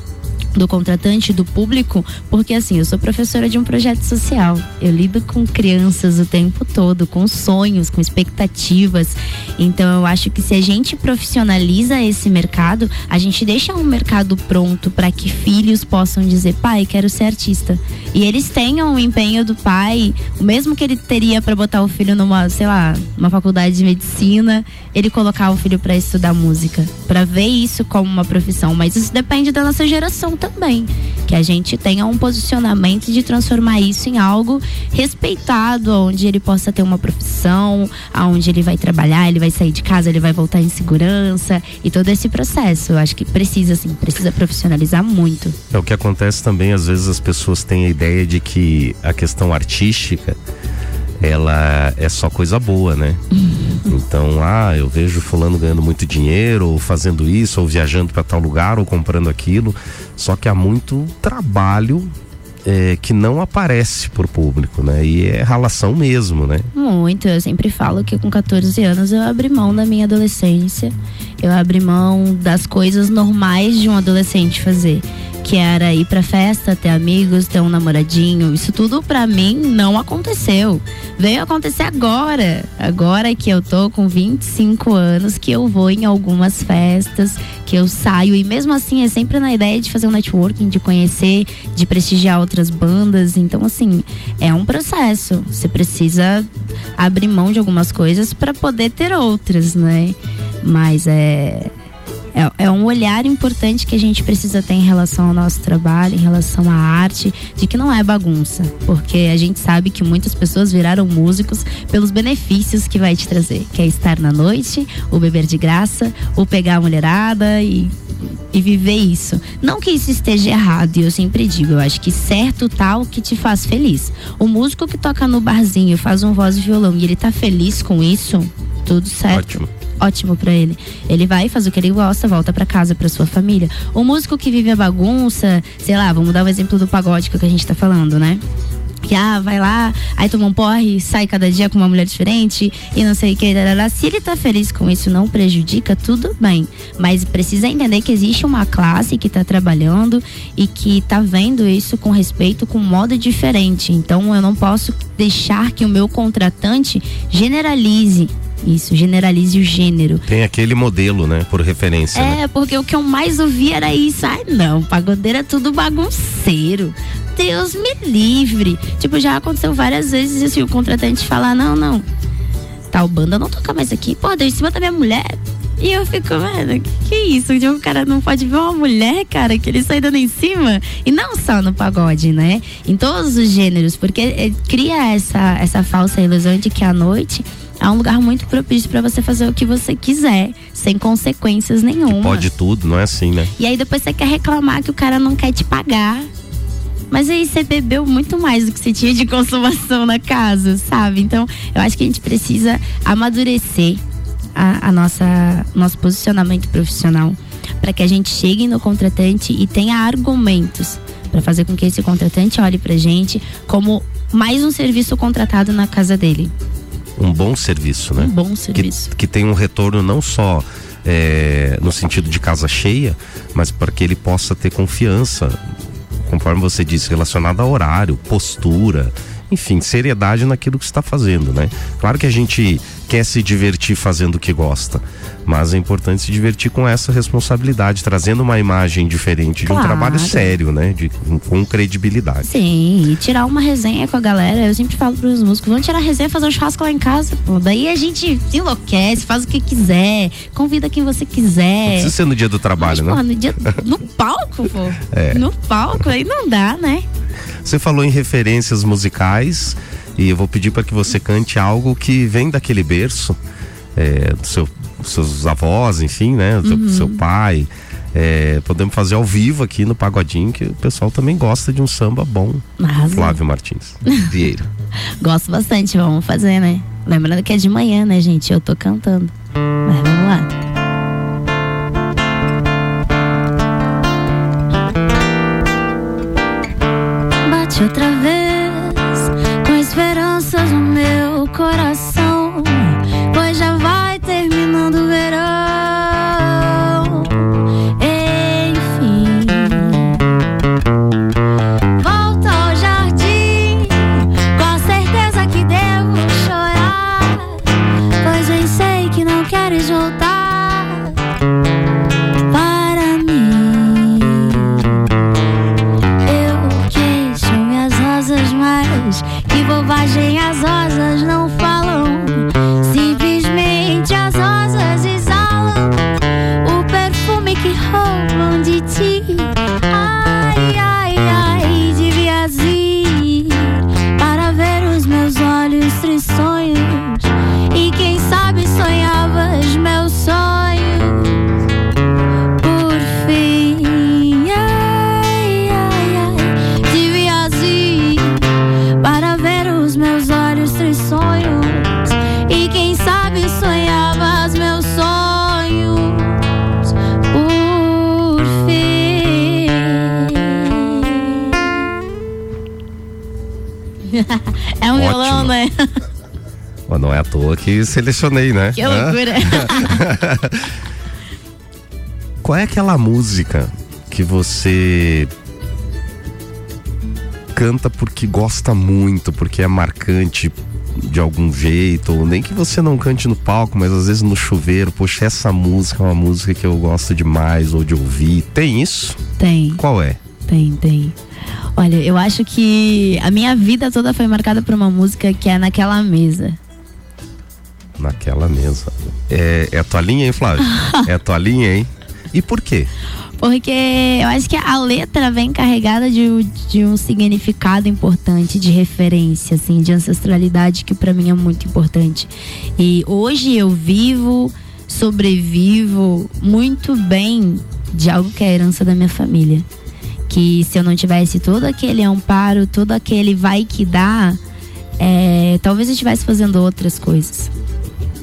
do contratante, do público, porque assim, eu sou professora de um projeto social. Eu lido com crianças o tempo todo, com sonhos, com expectativas. Então eu acho que se a gente profissionaliza esse mercado, a gente deixa um mercado pronto para que filhos possam dizer: "Pai, quero ser artista". E eles tenham o empenho do pai, o mesmo que ele teria para botar o filho numa, sei lá, uma faculdade de medicina, ele colocar o filho para estudar música, para ver isso como uma profissão, mas isso depende da nossa geração também, que a gente tenha um posicionamento de transformar isso em algo respeitado, onde ele possa ter uma profissão, aonde ele vai trabalhar, ele vai sair de casa, ele vai voltar em segurança e todo esse processo. Eu acho que precisa assim, precisa profissionalizar muito. É o que acontece também, às vezes as pessoas têm a ideia de que a questão artística ela é só coisa boa, né? Então, ah, eu vejo fulano ganhando muito dinheiro, ou fazendo isso, ou viajando para tal lugar, ou comprando aquilo. Só que há muito trabalho é, que não aparece pro público, né? E é ralação mesmo, né? Muito. Eu sempre falo que com 14 anos eu abri mão da minha adolescência. Eu abri mão das coisas normais de um adolescente fazer. Que era ir pra festa, ter amigos, ter um namoradinho. Isso tudo pra mim não aconteceu. Veio acontecer agora. Agora que eu tô com 25 anos, que eu vou em algumas festas, que eu saio. E mesmo assim é sempre na ideia de fazer um networking, de conhecer, de prestigiar outras bandas. Então, assim, é um processo. Você precisa abrir mão de algumas coisas para poder ter outras, né? Mas é, é. É um olhar importante que a gente precisa ter em relação ao nosso trabalho, em relação à arte, de que não é bagunça. Porque a gente sabe que muitas pessoas viraram músicos pelos benefícios que vai te trazer. Que é estar na noite, o beber de graça, o pegar a mulherada e e viver isso. Não que isso esteja errado, e eu sempre digo, eu acho que certo tal que te faz feliz. O músico que toca no barzinho, faz um voz e violão e ele tá feliz com isso, tudo certo. Ótimo. Ótimo pra ele. Ele vai, faz o que ele gosta, volta pra casa, pra sua família. O músico que vive a bagunça, sei lá, vamos dar o exemplo do pagode que, a gente tá falando, né? que ah, vai lá, aí toma um porre, sai cada dia com uma mulher diferente e não sei o que. darará. Se ele tá feliz com isso, não prejudica, tudo bem. Mas precisa entender que existe uma classe que tá trabalhando e que tá vendo isso com respeito, com modo diferente. Então eu não posso deixar que o meu contratante generalize isso, generalize o gênero. Tem aquele modelo, né? Por referência. né? É, porque o que eu mais ouvi era isso. Ai, não, pagodeiro é tudo bagunceiro. Deus me livre. Tipo, já aconteceu várias vezes assim, o contratante falar: não, não, tal banda não toca mais aqui. Pô, deu em cima da minha mulher. E eu fico, mano, que, que isso? O cara não pode ver uma mulher, cara, que ele sai dando em cima. E não só no pagode, né? Em todos os gêneros, porque é, cria essa, essa falsa ilusão de que a noite é um lugar muito propício para você fazer o que você quiser, sem consequências nenhuma. Pode tudo, não é assim, né? E aí depois você quer reclamar que o cara não quer te pagar. Mas aí você bebeu muito mais do que você tinha de consumação na casa, sabe? Então, eu acho que a gente precisa amadurecer a, a nossa nosso posicionamento profissional para que a gente chegue no contratante e tenha argumentos para fazer com que esse contratante olhe para gente como mais um serviço contratado na casa dele. Um bom serviço, né? Um bom serviço. Que, que tem um retorno não só é, no sentido de casa cheia, mas para que ele possa ter confiança, conforme você disse, relacionado a horário, postura, enfim, seriedade naquilo que está fazendo, né? Claro que a gente quer se divertir fazendo o que gosta, mas é importante se divertir com essa responsabilidade, trazendo uma imagem diferente Claro. de um trabalho sério, né? De, com credibilidade. Sim, e tirar uma resenha com a galera. Eu sempre falo pros músicos, vamos tirar resenha, fazer um churrasco lá em casa, pô. Daí a gente se enlouquece, faz o que quiser, convida quem você Não quiser. precisa ser no dia do trabalho, Pô, né? no, dia, no palco, pô. É. No palco, aí não dá, né? Você falou em referências musicais e eu vou pedir para que você cante algo que vem daquele berço, é, do seu, dos seus avós, enfim, né? Do Uhum. seu pai. É, podemos fazer ao vivo aqui no Pagodinho, que o pessoal também gosta de um samba bom. Arrasou. Flávio Martins Vieira. Gosto bastante, vamos fazer, né? Lembrando que é de manhã, né, gente? Eu tô cantando. Mas vamos lá. Que selecionei, né? Que loucura. Qual é aquela música que você canta porque gosta muito, porque é marcante de algum jeito, ou nem que você não cante no palco, mas às vezes no chuveiro, poxa, essa música é uma música que eu gosto demais ou de ouvir. Tem isso? Tem. Qual é? Tem, tem. Olha, eu acho que a minha vida toda foi marcada por uma música que é naquela mesa. Naquela mesa. É, é a tua linha, hein, Flávio? é a tua linha, hein? E por quê? Porque eu acho que a letra vem carregada de, de um significado importante, de referência, assim, de ancestralidade, que pra mim é muito importante. E hoje eu vivo, sobrevivo muito bem de algo que é a herança da minha família. Que se eu não tivesse todo aquele amparo, todo aquele vai que dá, é, talvez eu estivesse fazendo outras coisas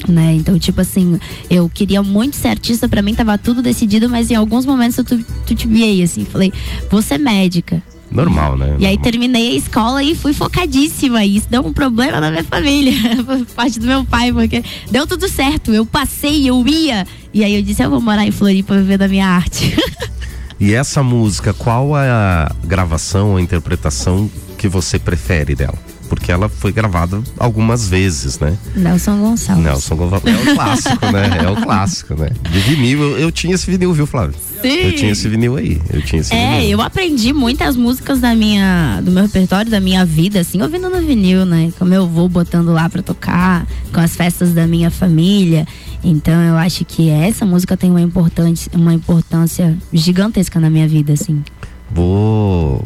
né? Então, tipo assim, eu queria muito ser artista, pra mim tava tudo decidido, mas em alguns momentos eu tu- titubeei, assim, falei, vou ser médica. Normal, né? E aí terminei a escola e fui focadíssima. E isso deu um problema na minha família, por parte do meu pai, porque deu tudo certo. Eu passei, eu ia. E aí eu disse, eu vou morar em Floripa viver da minha arte. E essa música, qual é a gravação, a interpretação que você prefere dela? Porque ela foi gravada algumas vezes, né? Nelson Gonçalves. Nelson Gonçalves. É o clássico, né? É o clássico, né? De vinil, eu, eu tinha esse vinil, viu, Flávio? Sim. Eu tinha esse vinil aí. Eu tinha esse É, vinil. eu aprendi muitas músicas da minha, do meu repertório, da minha vida, assim, ouvindo no vinil, né? Como eu vou botando lá pra tocar, com as festas da minha família. Então eu acho que essa música tem uma importância, uma importância gigantesca na minha vida, assim. Vou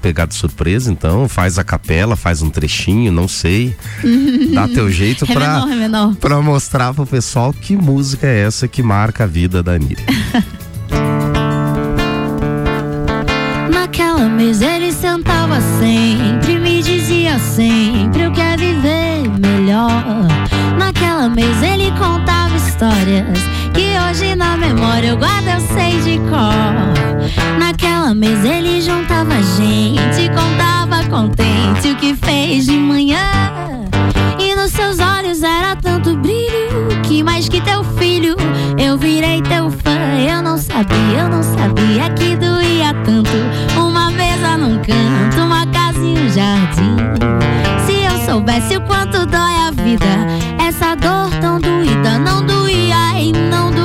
pegar de surpresa, então. Faz a capela, faz um trechinho, não sei. Dá teu jeito menor, ré menor. pra mostrar pro pessoal que música é essa que marca a vida da Miriam. Naquela mesa ele sentava sempre, me dizia sempre eu quero viver melhor. Na Naquela mesa ele contava histórias que hoje na memória eu guardo, eu sei de cor. Naquela mesa ele juntava gente, contava contente o que fez de manhã. E nos seus olhos era tanto brilho que mais que teu filho eu virei teu fã. Eu não sabia, eu não sabia que doía tanto. Uma mesa num canto, uma casa e um jardim. Se soubesse o quanto dói a vida, essa dor tão doída não doía e não doía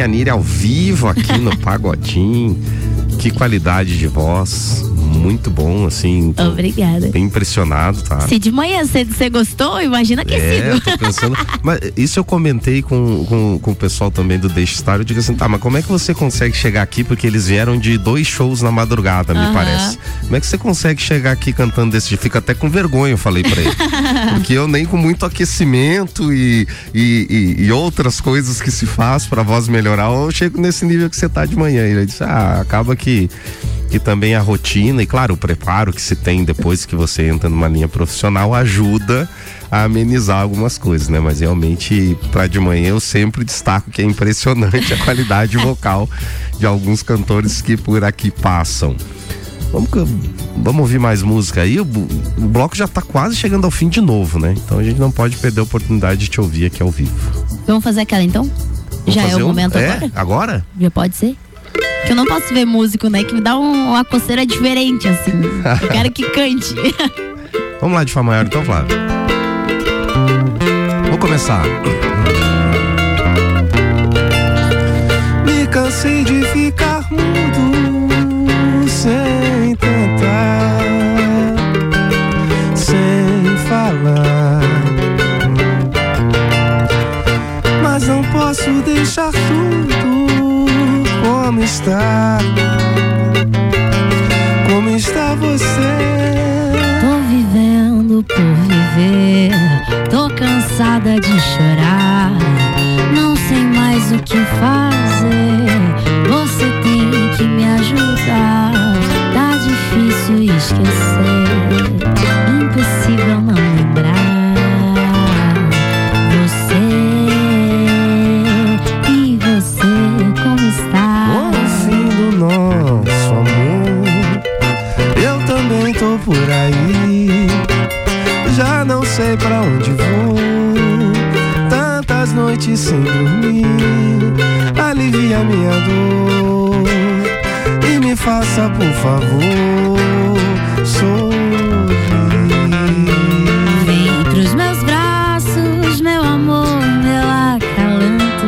Muito bem, a Nira ao vivo aqui no Pagodinho. Que qualidade de voz. Muito bom, assim. tô Obrigada. Bem impressionado, tá? Se de manhã cedo você gostou, imagina É, aquecido. tô pensando. mas isso eu comentei com, com, com o pessoal também do Deixa Estar. Eu digo assim, tá, mas como é que você consegue chegar aqui? Porque eles vieram de dois shows na madrugada, me Aham. parece. Como é que você consegue chegar aqui cantando desse jeito? Fica até com vergonha, eu falei pra ele. Porque eu nem com muito aquecimento e, e, e- e outras coisas que se faz pra voz melhorar, eu chego nesse nível que você tá de manhã. Ele disse, ah, acaba que que também a rotina e claro o preparo que se tem depois que você entra numa linha profissional ajuda a amenizar algumas coisas, né? Mas realmente para de manhã eu sempre destaco que é impressionante a qualidade vocal de alguns cantores que por aqui passam. Vamos, vamos ouvir mais música aí. O, o bloco já tá quase chegando ao fim de novo, né? Então a gente não pode perder a oportunidade de te ouvir aqui ao vivo. Vamos fazer aquela então? Vamos Já é o um- momento é? agora? Agora? Já pode ser? Que eu não posso ver músico, né? Que me dá um- uma coceira diferente, assim. Eu quero que cante. Vamos lá de Fá maior então, Flávio. Vou começar. Me cansei de ficar mudo sem tentar, sem falar. Mas não posso deixar está. Como está você? Tô vivendo por viver, tô cansada de chorar. Não sei mais o que fazer. Faça, por favor, sorrir. Vem pros meus braços, meu amor, meu acalanto.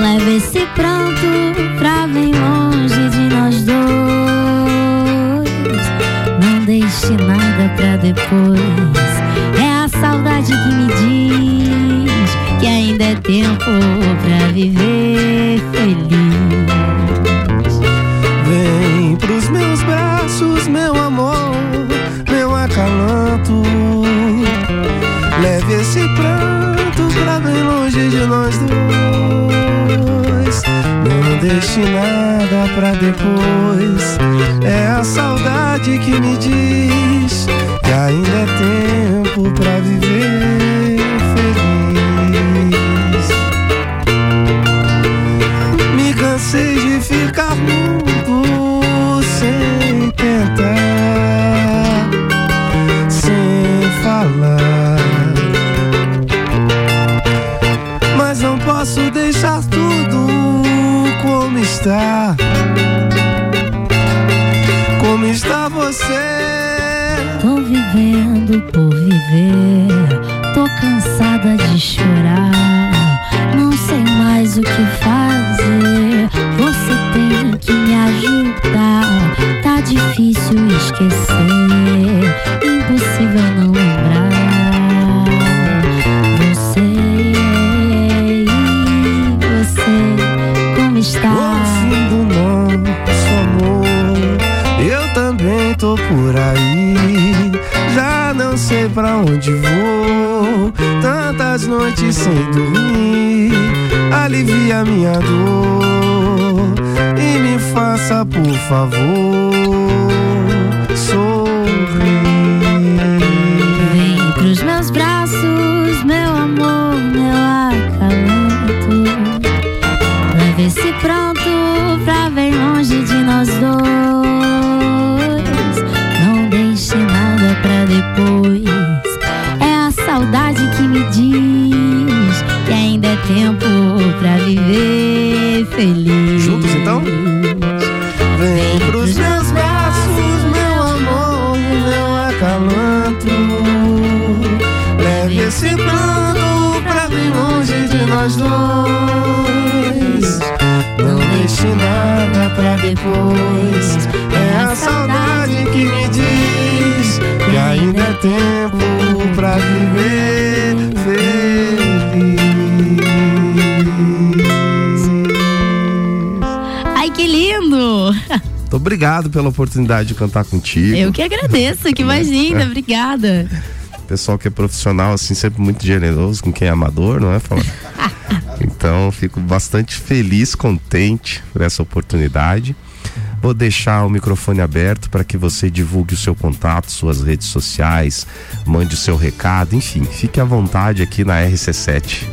Leva esse pranto pra bem longe de nós dois. Não deixe nada pra depois. É a saudade que me diz que ainda é tempo pra viver Não deixe nada pra depois. É a saudade que me diz que ainda é tempo pra viver Como está você? Tô vivendo por viver, tô cansada de chorar. Não sei mais o que fazer. Você tem que me ajudar. Tá difícil esquecer, impossível não noites sem dormir, alivia minha dor e me faça, por favor, Plano pra bem longe de nós dois. Não deixe nada pra depois. É a saudade que me diz que ainda é tempo pra viver feliz. Ai, que lindo! Muito obrigado pela oportunidade de cantar contigo. Eu que agradeço, que mais linda, obrigada. Pessoal que é profissional, assim, sempre muito generoso com quem é amador, não é, Fala? Então, fico bastante feliz, contente por essa oportunidade. Vou deixar o microfone aberto para que você divulgue o seu contato, suas redes sociais, mande o seu recado, enfim, fique à vontade aqui na RC7.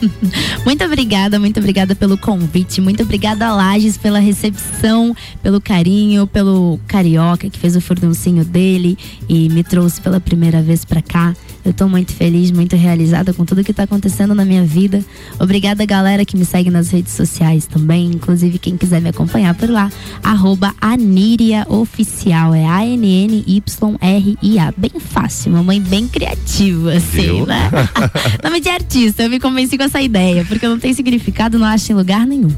muito obrigada, muito obrigada pelo convite, muito obrigada Lages pela recepção, pelo carinho, pelo carioca que fez o furduncinho dele e me trouxe pela primeira vez para cá. Eu tô muito feliz, muito realizada com tudo que tá acontecendo na minha vida. Obrigada, galera que me segue nas redes sociais também. Inclusive, quem quiser me acompanhar por lá, arroba Aníria Oficial. É A-N-N-Y-R-I-A. Bem fácil, mamãe bem criativa, assim, Viu? né? Nome de artista, eu me convenci com essa ideia, porque não tem significado, não acho em lugar nenhum.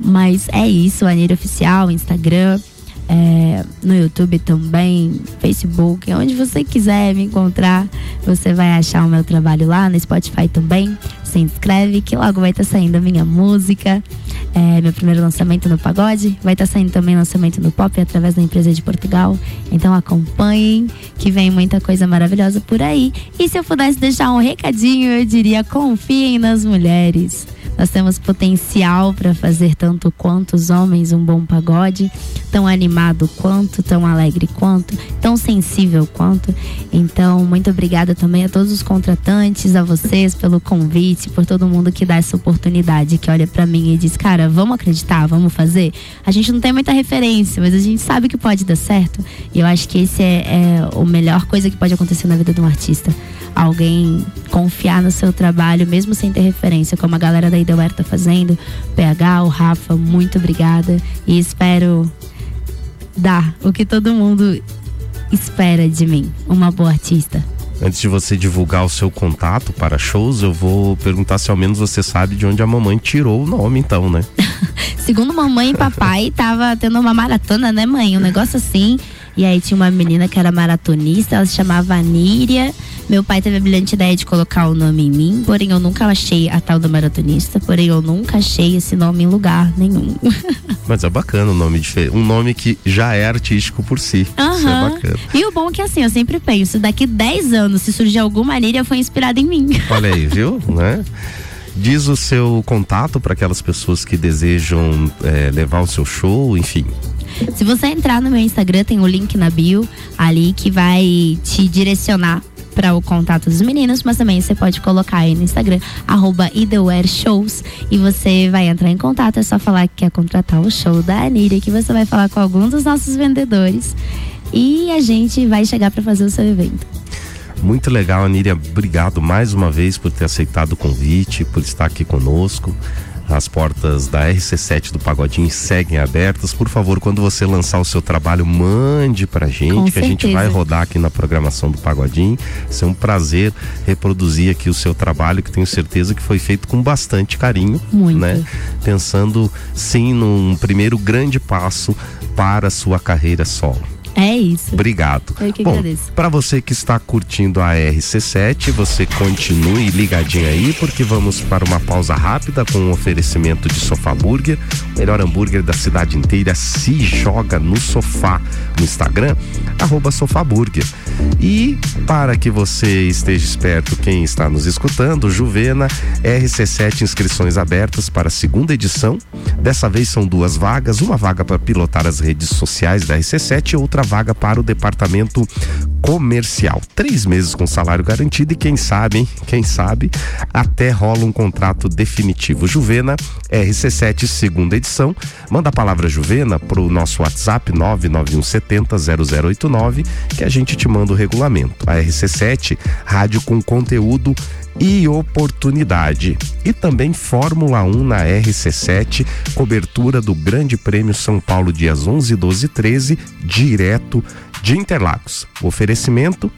Mas é isso, Aníria Oficial, Instagram. É, no YouTube também, Facebook, onde você quiser me encontrar, você vai achar o meu trabalho lá, no Spotify também. Se inscreve que logo vai estar saindo a minha música, é, meu primeiro lançamento no pagode, vai estar saindo também lançamento no pop através da empresa de Portugal. Então acompanhem que vem muita coisa maravilhosa por aí. E se eu pudesse deixar um recadinho, eu diria: confiem nas mulheres. Nós temos potencial para fazer tanto quanto os homens um bom pagode, tão animado quanto, tão alegre quanto, tão sensível quanto. Então, muito obrigada também a todos os contratantes, a vocês pelo convite, por todo mundo que dá essa oportunidade, que olha para mim e diz: "Cara, vamos acreditar, vamos fazer". A gente não tem muita referência, mas a gente sabe que pode dar certo. E eu acho que esse é, é melhor coisa que pode acontecer na vida de um artista alguém confiar no seu trabalho, mesmo sem ter referência, como a galera da Ideuer tá fazendo. PH, o Rafa, muito obrigada. E espero dar o que todo mundo espera de mim, uma boa artista. Antes de você divulgar o seu contato para shows, eu vou perguntar se ao menos você sabe de onde a mamãe tirou o nome, então, né? Segundo mamãe e papai, tava tendo uma maratona, né, mãe? Um negócio assim. E aí tinha uma menina que era maratonista, ela se chamava Aníria. Meu pai teve a brilhante ideia de colocar o nome em mim, porém eu nunca achei a tal da maratonista, porém eu nunca achei esse nome em lugar nenhum. Mas é bacana o nome diferente. Um nome que já é artístico por si. Isso é bacana. E o bom é que assim, eu sempre penso, daqui 10 anos, se surgir alguma Aníria, foi inspirada em mim. Olha aí, viu? Né? Diz o seu contato para aquelas pessoas que desejam eh, levar o seu show, enfim. Se você entrar no meu Instagram, tem o link na bio ali que vai te direcionar para o contato dos meninos, mas também você pode colocar aí no Instagram, arroba Shows, e você vai entrar em contato, é só falar que quer contratar o show da Aníria, que você vai falar com algum dos nossos vendedores e a gente vai chegar para fazer o seu evento. Muito legal, Aníria. Obrigado mais uma vez por ter aceitado o convite, por estar aqui conosco. As portas da RC7 do Pagodinho seguem abertas. Por favor, quando você lançar o seu trabalho, mande pra gente, Com que a gente certeza. vai rodar aqui na programação do Pagodinho. Vai ser um prazer reproduzir aqui o seu trabalho, que tenho certeza que foi feito com bastante carinho. Muito. Né? Pensando, sim, num primeiro grande passo para a sua carreira solo. É isso. Obrigado. Eu que Bom, agradeço. para você que está curtindo a RC7, você continue ligadinho aí, porque vamos para uma pausa rápida com um oferecimento de Sofá Burger, o melhor hambúrguer da cidade inteira. Se joga no sofá no Instagram, arroba Sofá Burger. E para que você esteja esperto, quem está nos escutando, Juvena, RC7 inscrições abertas para a segunda edição. Dessa vez são duas vagas, uma vaga para pilotar as redes sociais da RC7 e outra vaga para o departamento comercial. Três meses com salário garantido e quem sabe, hein? Quem sabe, até rola um contrato definitivo. Juvena, RC7, segunda edição. Manda a palavra Juvena pro nosso WhatsApp 99170 0089 que a gente te manda o regulamento. A RC7, rádio com conteúdo e oportunidade. E também Fórmula 1 na RC7, cobertura do Grande Prêmio São Paulo dias 11, 12 e 13, direto de Interlagos. Oferecimento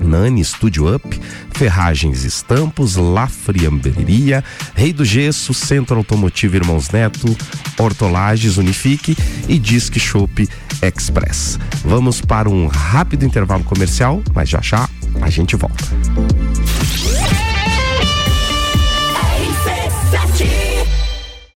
Nani Studio Up, Ferragens Estampos, La Rei do Gesso, Centro Automotivo Irmãos Neto, Hortolagens Unifique e Disque Shop Express. Vamos para um rápido intervalo comercial, mas já já a gente volta.